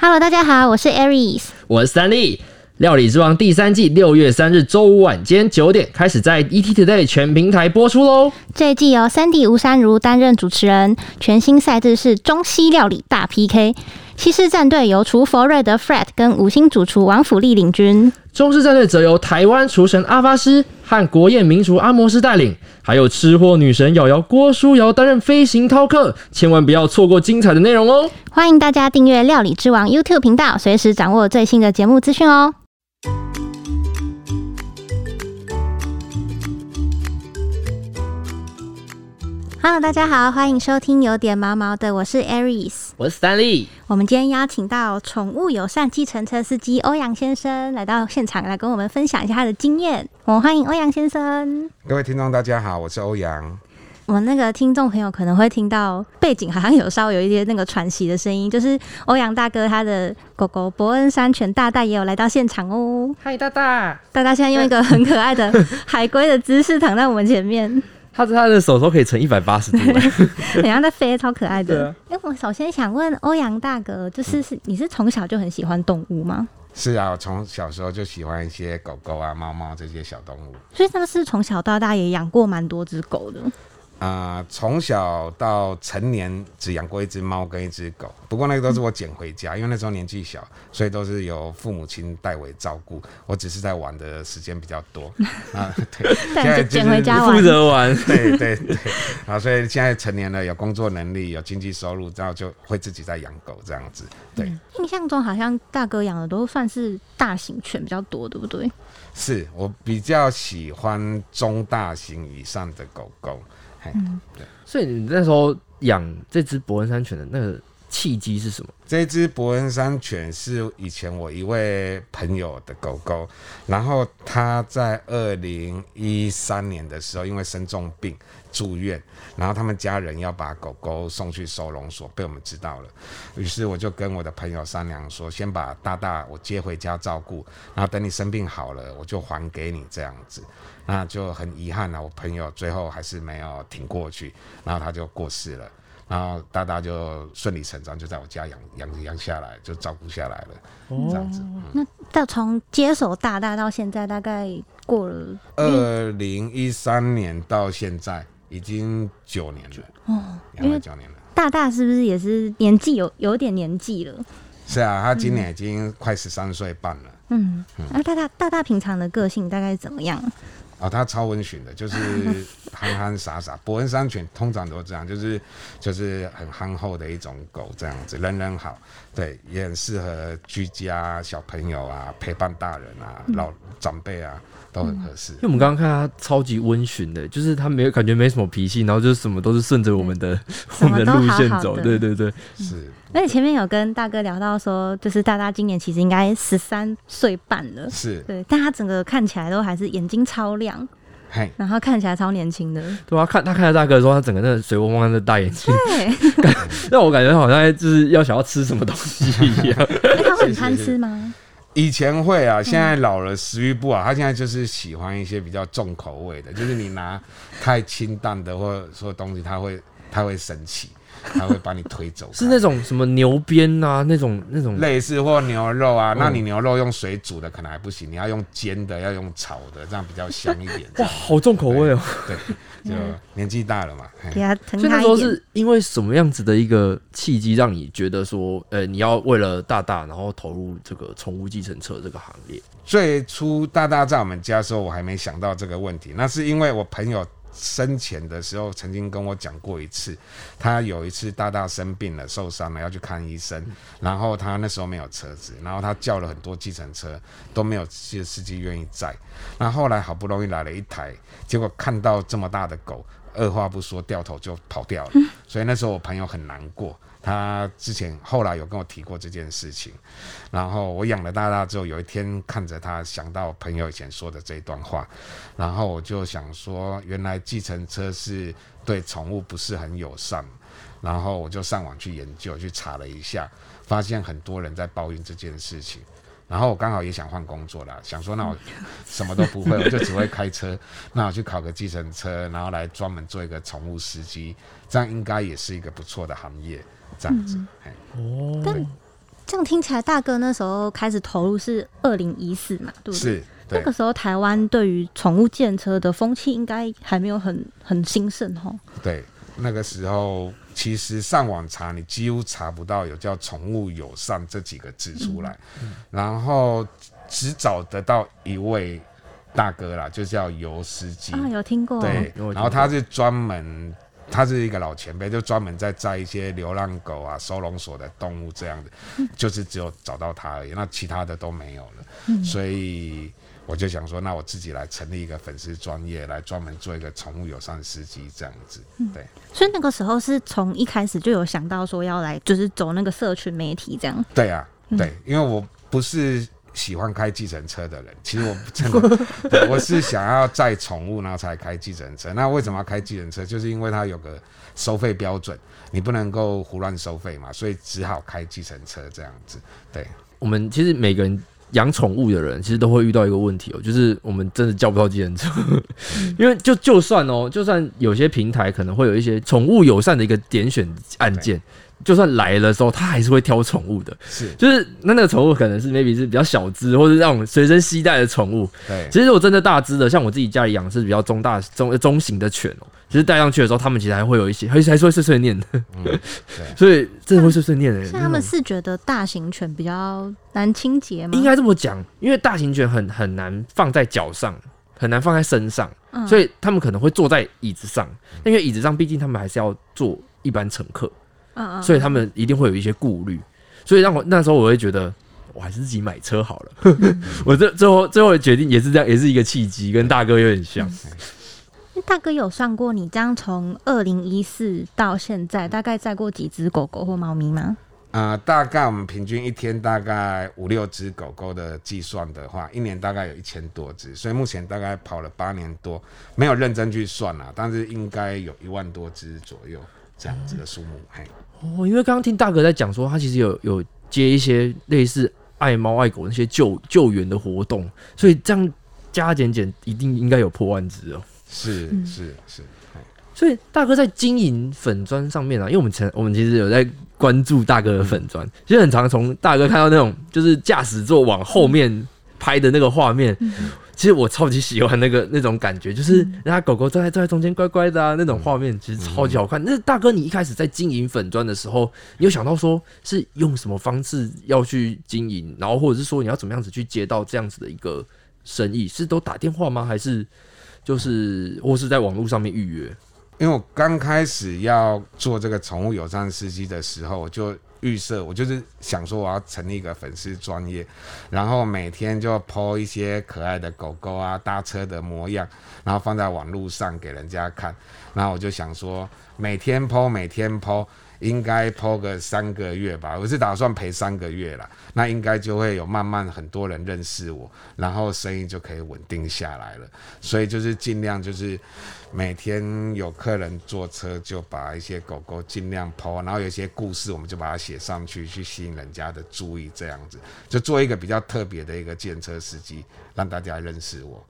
Hello，大家好，我是 Aries。我是三立。料理之王第三季六月三日周五晚间九点开始在 ET Today 全平台播出喽。这一季由三弟吴珊如担任主持人，全新赛制是中西料理大 PK。西式战队由厨佛瑞德 Fred 跟五星主厨王府力领军，中式战队则由台湾厨神阿发师和国宴名厨阿摩斯带领，还有吃货女神瑶瑶郭书瑶担任飞行饕客，千万不要错过精彩的内容哦！欢迎大家订阅料理之王 YouTube 频道，随时掌握最新的节目资讯哦。Hello，大家好，欢迎收听有点毛毛的，我是 Aries。我是三立，我们今天邀请到宠物友善计程车司机欧阳先生来到现场，来跟我们分享一下他的经验。我们欢迎欧阳先生。各位听众，大家好，我是欧阳。我们那个听众朋友可能会听到背景好像有稍微有一些那个喘息的声音，就是欧阳大哥他的狗狗伯恩山犬大大也有来到现场哦。嗨，大大，大大现在用一个很可爱的海龟的姿势躺在我们前面，他他的手都可以成一百八十度，好像在飞，超可爱对的啊。哎、我首先想问欧阳大哥，就是是你是从小就很喜欢动物吗？是啊，我从小时候就喜欢一些狗狗啊、猫猫这些小动物。所以他是从小到大也养过蛮多只狗的。啊、从小到成年只养过一只猫跟一只狗，不过那个都是我捡回家，因为那时候年纪小，所以都是由父母亲代为照顾。我只是在玩的时间比较多 啊，对，现在就捡回家玩负责玩。对 对对，啊，所以现在成年了，有工作能力，有经济收入，然后就会自己在养狗这样子。对，印象中好像大哥养的都算是大型犬比较多，对不对？是我比较喜欢中大型以上的狗狗。嘿，所以你那时候养这只伯恩山犬的那个契机是什么？这只伯恩山犬是以前我一位朋友的狗狗，然后他在二零一三年的时候因为生重病住院，然后他们家人要把狗狗送去收容所，被我们知道了，于是我就跟我的朋友商量说，先把大大我接回家照顾，然后等你生病好了，我就还给你这样子。那就很遗憾了，我朋友最后还是没有挺过去，然后他就过世了。然后大大就顺理成章就在我家养养养下来，就照顾下来了，这样子。那到从接手大大到现在，大概过了二零一三年到现在已经九年了，哦，因养了为九年了。大大是不是也是年纪有有点年纪了？是啊，他今年已经快十三岁半了。嗯，那、大大大大平常的个性大概怎么样？哦，他超温驯的，就是 憨憨傻傻。伯恩山犬通常都这样，就是就是很憨厚的一种狗，这样子，人人好，对，也很适合居家、小朋友啊，陪伴大人啊、老长辈啊，都很合适。因。为我们刚刚看他超级温驯的，就是他没有感觉没什么脾气，然后就是什么都是顺着我们的 我们的路线走。对对对，是，而且前面有跟大哥聊到说，就是大大今年其实应该十三岁半了，是，对，但他整个看起来都还是眼睛超亮，嘿，然后看起来超年轻的。对啊，看他看到大哥的时候，他整个那个水汪汪的大眼睛，对，让我感觉好像就是要想要吃什么东西一样。哎他会很贪吃吗？以前会啊，现在老了食欲不好，他现在就是喜欢一些比较重口味的，就是你拿太清淡的或者说东西，他会他会生气，他会把你推走。是那种什么牛鞭啊，那种那种类似或牛肉啊，那嗯你牛肉用水煮的可能还不行，你要用煎的，要用炒的，这样比较香一点。哇，好重口味哦。对，就年纪大了嘛，嘿给他疼所以那。时候是因为什么样子的一个契机，让你觉得说，呃，你要为了大大，然后投入这个宠物计程车这个行业？最初大大在我们家的时候，我还没想到这个问题，那是因为我朋友生前的时候曾经跟我讲过一次，他有一次大大生病了，受伤了要去看医生，然后他那时候没有车子，然后他叫了很多计程车都没有司司机愿意载，那后来好不容易来了一台，结果看到这么大的狗，二话不说掉头就跑掉了，所以那时候我朋友很难过。他之前后来有跟我提过这件事情，然后我养了大大之后，有一天看着他，想到朋友以前说的这一段话，然后我就想说，原来计程车是对宠物不是很友善，然后我就上网去研究，去查了一下，发现很多人在抱怨这件事情。然后我刚好也想换工作啦，想说那我什么都不会，我就只会开车，那我去考个计程车，然后来专门做一个宠物司机，这样应该也是一个不错的行业。这样子，哦但这样听起来，大哥那时候开始投入是二零一四嘛，对不对？是，那个时候台湾对于宠物建车的风气应该还没有很很兴盛哈。对，那个时候其实上网查，你几乎查不到有叫“宠物友善”这几个字出来，然后只找得到一位大哥啦，就叫尤司机。啊，有听过？对，然后他是专门，他是一个老前辈，就专门在载一些流浪狗啊、收容所的动物这样子，就是只有找到他而已，那其他的都没有了。所以我就想说，那我自己来成立一个粉丝专业，来专门做一个宠物友善司机这样子。对，所以那个时候是从一开始就有想到说要来，就是走那个社群媒体这样。对啊，对，因为我不是。喜欢开计程车的人，其实我真的，对我是想要载宠物，然后才开计程车。那为什么要开计程车？就是因为它有个收费标准，你不能够胡乱收费嘛，所以只好开计程车这样子。对，我们其实每个人养宠物的人，其实都会遇到一个问题哦，就是我们真的叫不到计程车，因为就就算哦，就算有些平台可能会有一些宠物友善的一个点选按键。就算来的时候，他还是会挑宠物的，是，就是那那个宠物可能是 maybe 是比较小只，或者那种随身携带的宠物。对，其实我真的大只的，像我自己家里养是比较中大中中型的犬哦，其实带上去的时候，他们其实还会有一些，还还是会碎碎念的。嗯，对，所以真的会碎碎念的。像他们是觉得大型犬比较难清洁吗？应该这么讲，因为大型犬很很难放在脚上，很难放在身上，所以他们可能会坐在椅子上，因为椅子上毕竟他们还是要坐一般乘客。所以他们一定会有一些顾虑，所以让我那时候我会觉得我还是自己买车好了。我这最后最后的决定也是这样，也是一个契机，跟大哥有点像。大哥有算过你这样从二零一四到现在，大概载过几只狗狗或猫咪吗？啊，大概我们平均一天大概五六只狗狗的计算的话，一年大概有一千多只，所以目前大概跑了八年多，没有认真去算啊，但是应该有一万多只左右这样子的数目，嘿。哦，因为刚刚听大哥在讲说，他其实有有接一些类似爱猫爱狗那些救救援的活动，所以这样加减减一定应该有破万只哦。是是是，所以大哥在经营粉砖上面啊，因为我们曾我们其实有在关注大哥的粉砖，其实很常从大哥看到那种就是驾驶座往后面拍的那个画面。其实我超级喜欢那个那种感觉，就是人家狗狗站在站在中间乖乖的啊，那种画面其实超级好看。那大哥，你一开始在经营粉砖的时候，你有想到说是用什么方式要去经营，然后或者是说你要怎么样子去接到这样子的一个生意？是都打电话吗？还是就是或是在网络上面预约？因为我刚开始要做这个宠物友善司机的时候，就。预设我就是想说我要成立一个粉丝专业，然后每天就 po 一些可爱的狗狗啊搭车的模样，然后放在网络上给人家看。然后我就想说每天 po 每天 po，应该 po 个三个月吧。我是打算陪三个月了，那应该就会有慢慢很多人认识我，然后生意就可以稳定下来了。所以就是尽量就是。每天有客人坐车，就把一些狗狗尽量抛，然后有些故事，我们就把它写上去，去吸引人家的注意，这样子就做一个比较特别的一个建车司机，让大家认识我。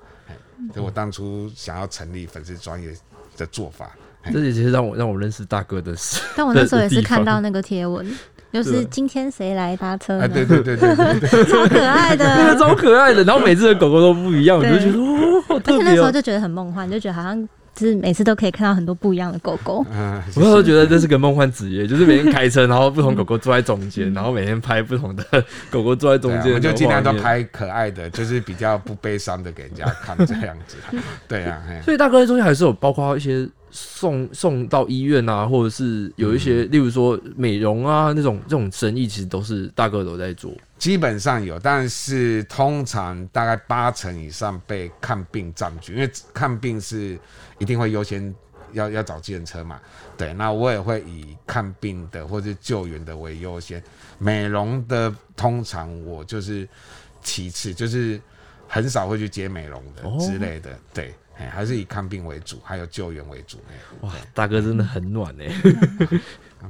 所以我当初想要成立粉丝专业的做法，这也其实让我让我认识大哥的事。但我那时候也是看到那个贴文，就是今天谁来搭车？对对对对对，超可爱的，超可爱的。然后每次的狗狗都不一样，我就觉得哦，好特别。那时候就觉得很梦幻，就觉得好像。就是每次都可以看到很多不一样的狗狗。嗯，我都觉得这是个梦幻职业，就是每天开车，然后不同狗狗坐在中间，然后每天拍不同的狗狗坐在中间，就尽量都拍可爱的，就是比较不悲伤的给人家看这样子。对啊，所以大哥在中间还是有包括一些送送到医院啊，或者是有一些，例如说美容啊那种这种生意，其实都是大哥都在做。基本上有，但是通常大概八成以上被看病占据，因为看病是一定会优先要要找计程车嘛。对，那我也会以看病的或者救援的为优先，美容的通常我就是其次，就是很少会去接美容的之类的。对，还是以看病为主，还有救援为主。哇，大哥真的很暖哎。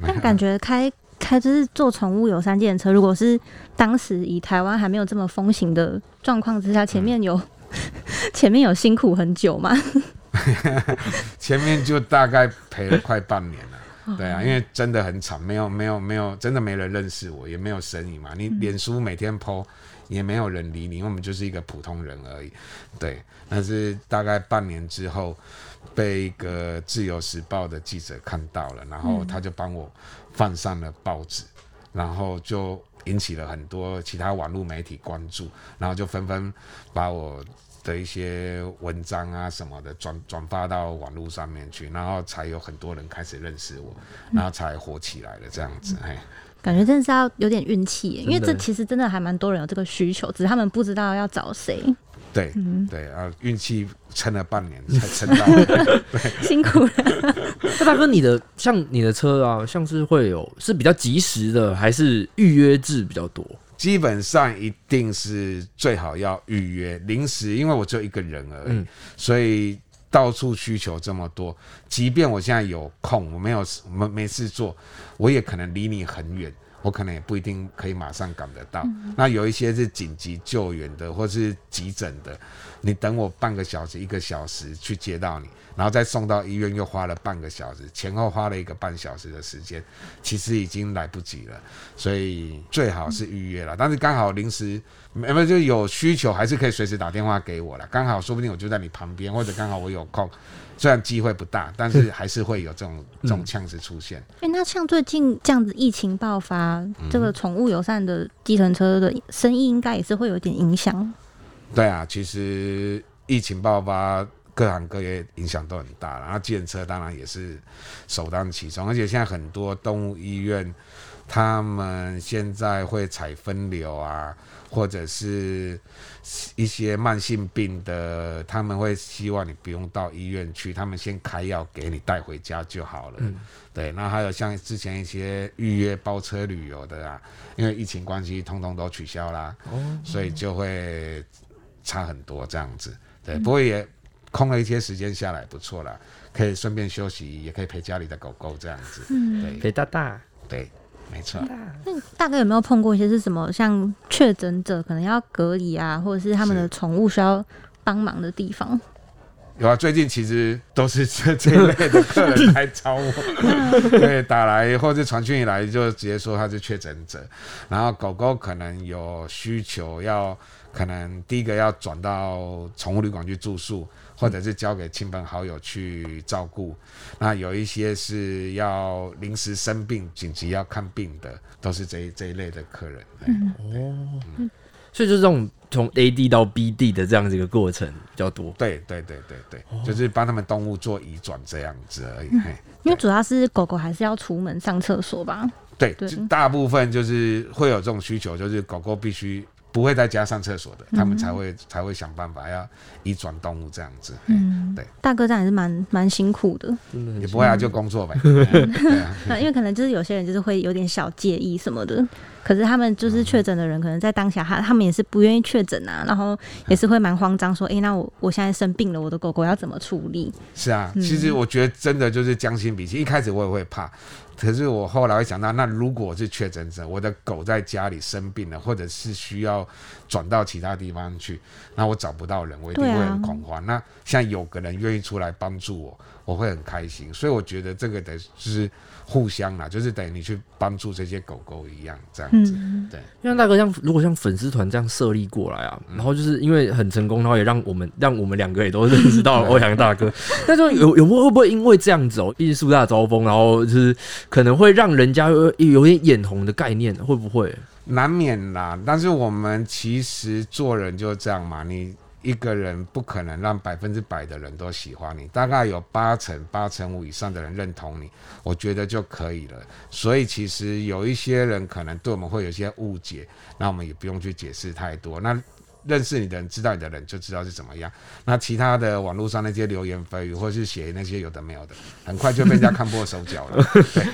那感觉开。开就是做宠物有三件车，如果是当时以台湾还没有这么风行的状况之下，前面有 前面有辛苦很久吗？前面就大概赔了快半年了。对啊，因为真的很惨，没有没有没有，真的没人认识我，也没有生意嘛。你脸书每天 PO，也没有人理你，因为我们就是一个普通人而已。对，但是大概半年之后，被一个自由时报的记者看到了，然后他就帮我放上了报纸，然后就引起了很多其他网络媒体关注，然后就纷纷把我的一些文章啊什么的转转发到网络上面去，然后才有很多人开始认识我，然后才火起来了这样子。嘿，感觉真的是要有点运气，因为这其实真的还蛮多人有这个需求，只是他们不知道要找谁，对对啊，运气撑了半年才撑到。辛苦了。那大哥，你的像你的车啊，像是会有是比较及时的，还是预约制比较多？基本上一定是最好要预约临时，因为我只有一个人而已，嗯所以到处需求这么多。即便我现在有空，我没有没没事做，我也可能离你很远，我可能也不一定可以马上赶得到。那有一些是紧急救援的，或是急诊的，你等我半个小时、一个小时去接到你，然后再送到医院，又花了半个小时，前后花了一个半小时的时间，其实已经来不及了。所以最好是预约了，但是刚好临时没没就有需求，还是可以随时打电话给我了。刚好说不定我就在你旁边，或者刚好我有空，虽然机会不大，但是还是会有这种这种呛子出现。哎、那像最近这样子疫情爆发，这个宠物友善的计程车的生意应该也是会有点影响。对啊，其实疫情爆发，各行各业影响都很大，然后计程车当然也是首当其冲，而且现在很多动物医院，他们现在会采分流啊，或者是一些慢性病的，他们会希望你不用到医院去，他们先开药给你带回家就好了。对，那还有像之前一些预约包车旅游的啊，因为疫情关系，通通都取消啦，哦。所以就会差很多这样子。对，不过也空了一些时间下来，不错了，可以顺便休息，也可以陪家里的狗狗这样子。对。陪大大，对，没错。大哥有没有碰过一些是什么像确诊者可能要隔离啊，或者是他们的是。宠物需要帮忙的地方？有啊，最近其实都是这这一类的客人来找我，对，打来或者传讯以来就直接说他是确诊者，然后狗狗可能有需求要，可能第一个要转到宠物旅馆去住宿，或者是交给亲朋好友去照顾，那有一些是要临时生病紧急要看病的，都是这一这一类的客人。嗯哦所以就是这种从 A D 到 B D 的这样子一个过程比较多。对对对对对，就是帮他们动物做移转这样子而已。嘿因为主要是狗狗还是要出门上厕所吧？对，大部分就是会有这种需求，就是狗狗必须不会在家上厕所的，他们才会才会想办法要移转动物这样子。嗯，对，大哥这样也是蛮蛮辛苦的，真的很也不会啊，就工作呗。对啊，那因为可能就是有些人就是会有点小介意什么的，可是他们就是确诊的人，可能在当下他他们也是不愿意确诊啊，然后也是会蛮慌张，说，诶，那我我现在生病了，我的狗狗要怎么处理？是啊，其实我觉得真的就是将心比心。一开始我也会怕，可是我后来会想到，那如果我是确诊者，我的狗在家里生病了，或者是需要转到其他地方去，那我找不到人，我一定会很恐慌。那像有个人愿意出来帮助我，我会很开心。所以我觉得这个的就是互相啦，就是等于你去帮助这些狗狗一样，这样子。嗯，对，因为大哥像如果像粉丝团这样设立过来啊，然后就是因为很成功，然后也让我们让我们两个也都认识到了 欧阳大哥。那就有有没有会不会因为这样子哦，一树大招风，然后就是可能会让人家有有点眼红的概念，会不会？难免啦，但是我们其实做人就这样嘛，你一个人不可能让百分之百的人都喜欢你，大概有八成、八成五以上的人认同你，我觉得就可以了。所以其实有一些人可能对我们会有一些误解，那我们也不用去解释太多。那认识你的人、知道你的人就知道是怎么样。那其他的网络上那些流言蜚语，或是写那些有的没有的，很快就被人家看破手脚了。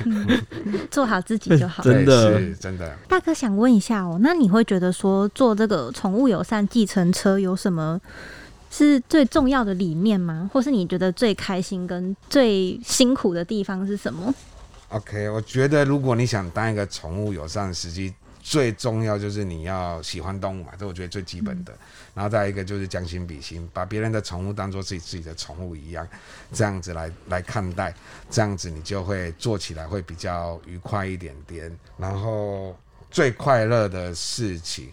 做好自己就好。真的是真的。大哥想问一下哦，那你会觉得说做这个宠物友善计程车有什么是最重要的理念吗？或是你觉得最开心跟最辛苦的地方是什么？OK，我觉得如果你想当一个宠物友善司机，最重要就是你要喜欢动物嘛，这我觉得最基本的。然后再一个就是将心比心，把别人的宠物当做自己自己的宠物一样，这样子来来看待，这样子你就会做起来会比较愉快一点点。然后最快乐的事情。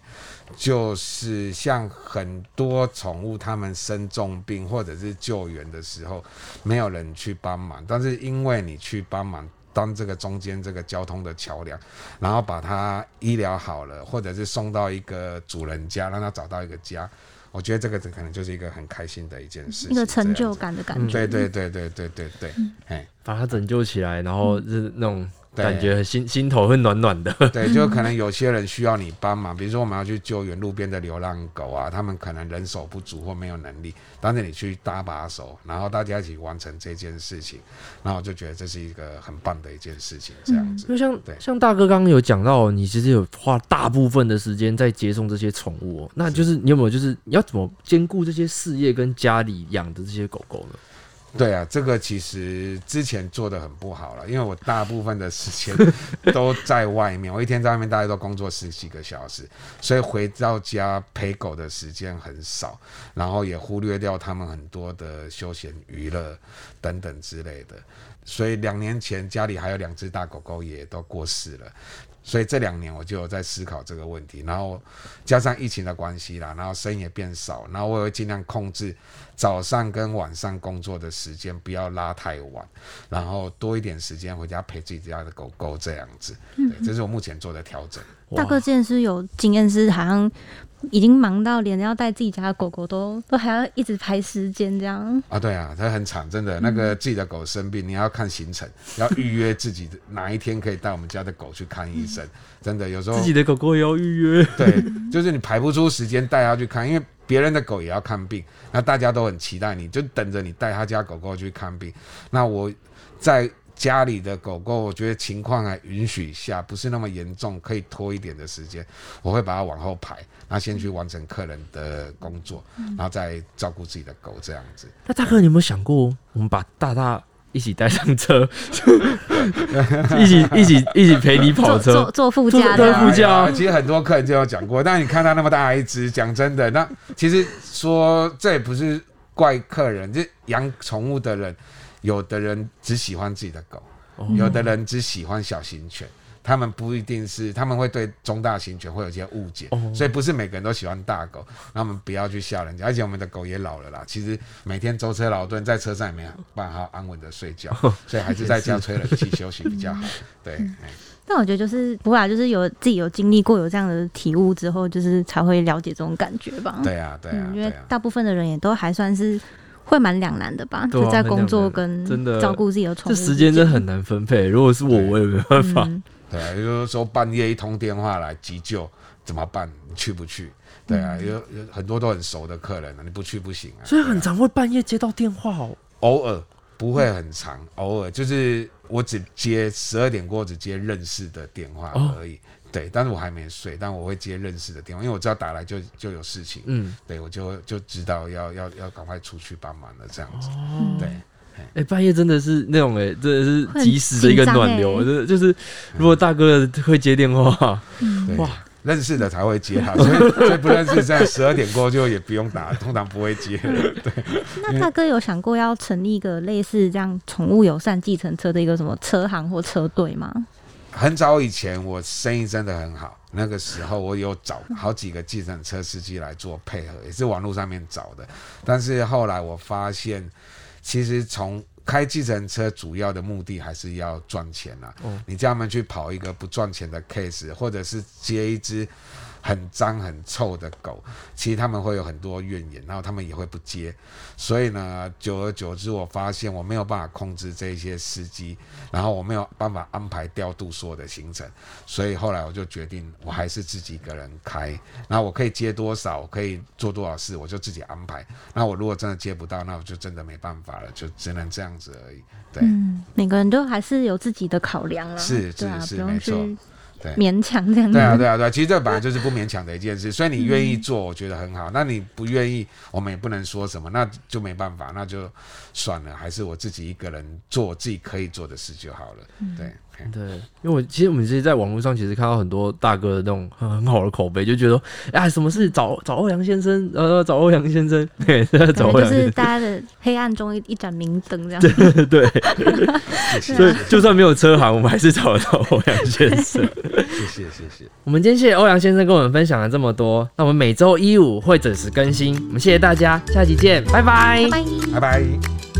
就是像很多宠物，它们生重病或者是救援的时候，没有人去帮忙，但是因为你去帮忙，当这个中间这个交通的桥梁，然后把它医疗好了，或者是送到一个主人家，让他找到一个家，我觉得这个可能就是一个很开心的一件事，一个成就感的感觉。对对对对对对对，哎，把它拯救起来，然后是那种。感觉心心头会暖暖的。对，就可能有些人需要你帮忙，比如说我们要去救援路边的流浪狗啊，他们可能人手不足或没有能力，但是你去搭把手，然后大家一起完成这件事情，然后我就觉得这是一个很棒的一件事情。这样子，就像像大哥刚刚有讲到，你其实有花大部分的时间在接送这些宠物，那就是你有没有就是你要怎么兼顾这些事业跟家里养的这些狗狗呢？对啊，这个其实之前做的很不好了，因为我大部分的时间 都在外面，我一天在外面大概都工作十几个小时，所以回到家陪狗的时间很少，然后也忽略掉他们很多的休闲娱乐等等之类的，所以两年前家里还有两只大狗狗也都过世了。所以这两年我就有在思考这个问题，然后加上疫情的关系啦，然后生意也变少，然后我也会尽量控制早上跟晚上工作的时间，不要拉太晚，然后多一点时间回家陪自己家的狗狗这样子。对，这是我目前做的调整。大哥，之前是有经验是好像。已经忙到连要带自己家的狗狗都都还要一直排时间这样啊？对啊，它很惨，真的。那个自己的狗生病，你要看行程，要预约自己的哪一天可以带我们家的狗去看医生。真的，有时候自己的狗狗也要预约。对，就是你排不出时间带它去看，因为别人的狗也要看病，那大家都很期待，你就等着你带他家狗狗去看病。那我在。家里的狗狗，我觉得情况还允许下，不是那么严重，可以拖一点的时间，我会把它往后排，那先去完成客人的工作，然后再照顾自己的狗这样子。那大哥，你有没有想过，我们把大大一起带上车，一起一起一起陪你跑车，坐坐副驾坐副驾？其实很多客人就有讲过，但你看他那么大一只，讲真的，那其实说这也不是怪客人，就养宠物的人。有的人只喜欢自己的狗，有的人只喜欢小型犬，他们不一定是，他们会对中大型犬会有一些误解，所以不是每个人都喜欢大狗，那我们不要去吓人家。而且我们的狗也老了啦，其实每天舟车劳顿，在车上也没有办法安稳的睡觉，所以还是在家吹冷气休息比较好。对，但我觉得就是不会，就是有自己有经历过有这样的体悟之后，就是才会了解这种感觉吧。对啊，对啊，因为大部分的人也都还算是。会蛮两难的吧？就在工作跟真的照顾自己的宠物，这时间真的很难分配。如果是我，我也没办法。对啊，就是说半夜一通电话来急救怎么办？你去不去？对啊，有有很多都很熟的客人啊，你不去不行啊。所以很常会半夜接到电话哦。偶尔不会很长，偶尔就是我只接十二点过只接认识的电话而已。对，但是我还没睡，但我会接认识的电话，因为我知道打来就就有事情，嗯，对我就就知道要要要赶快出去帮忙了，这样子，对，哎，半夜真的是那种哎，真的是及时的一个暖流，就是就是如果大哥会接电话，哇，认识的才会接哈，所以所以不认识在十二点过就也不用打，通常不会接，对。那大哥有想过要成立一个类似这样宠物友善计程车的一个什么车行或车队吗？很早以前，我生意真的很好。那个时候，我有找好几个计程车司机来做配合，也是网络上面找的。但是后来我发现，其实从开计程车主要的目的还是要赚钱啊。你叫他们去跑一个不赚钱的 case，或者是接一只。很脏很臭的狗，其实他们会有很多怨言，然后他们也会不接，所以呢，久而久之，我发现我没有办法控制这些司机，然后我没有办法安排调度所有的行程，所以后来我就决定，我还是自己一个人开，然后我可以接多少，可以做多少事，我就自己安排。那我如果真的接不到，那我就真的没办法了，就只能这样子而已。对，每个人都还是有自己的考量了，是是是，没错。勉强这样对啊对啊对，其实这本来就是不勉强的一件事，所以你愿意做，我觉得很好。那你不愿意，我们也不能说什么，那就没办法，那就算了，还是我自己一个人做我自己可以做的事就好了。对。对，因为我其实我们其实在网络上其实看到很多大哥的那种很很好的口碑，就觉得说哎，什么事找找欧阳先生，呃，找欧阳先生，对，找欧阳先生，大家的黑暗中一一盏明灯这样。对，谢谢 所以就算没有车行，我们还是找得到欧阳先生。谢谢谢谢，我们今天谢谢欧阳先生跟我们分享了这么多，那我们每周一五会准时更新，我们谢谢大家，下期见，拜拜拜拜。拜拜。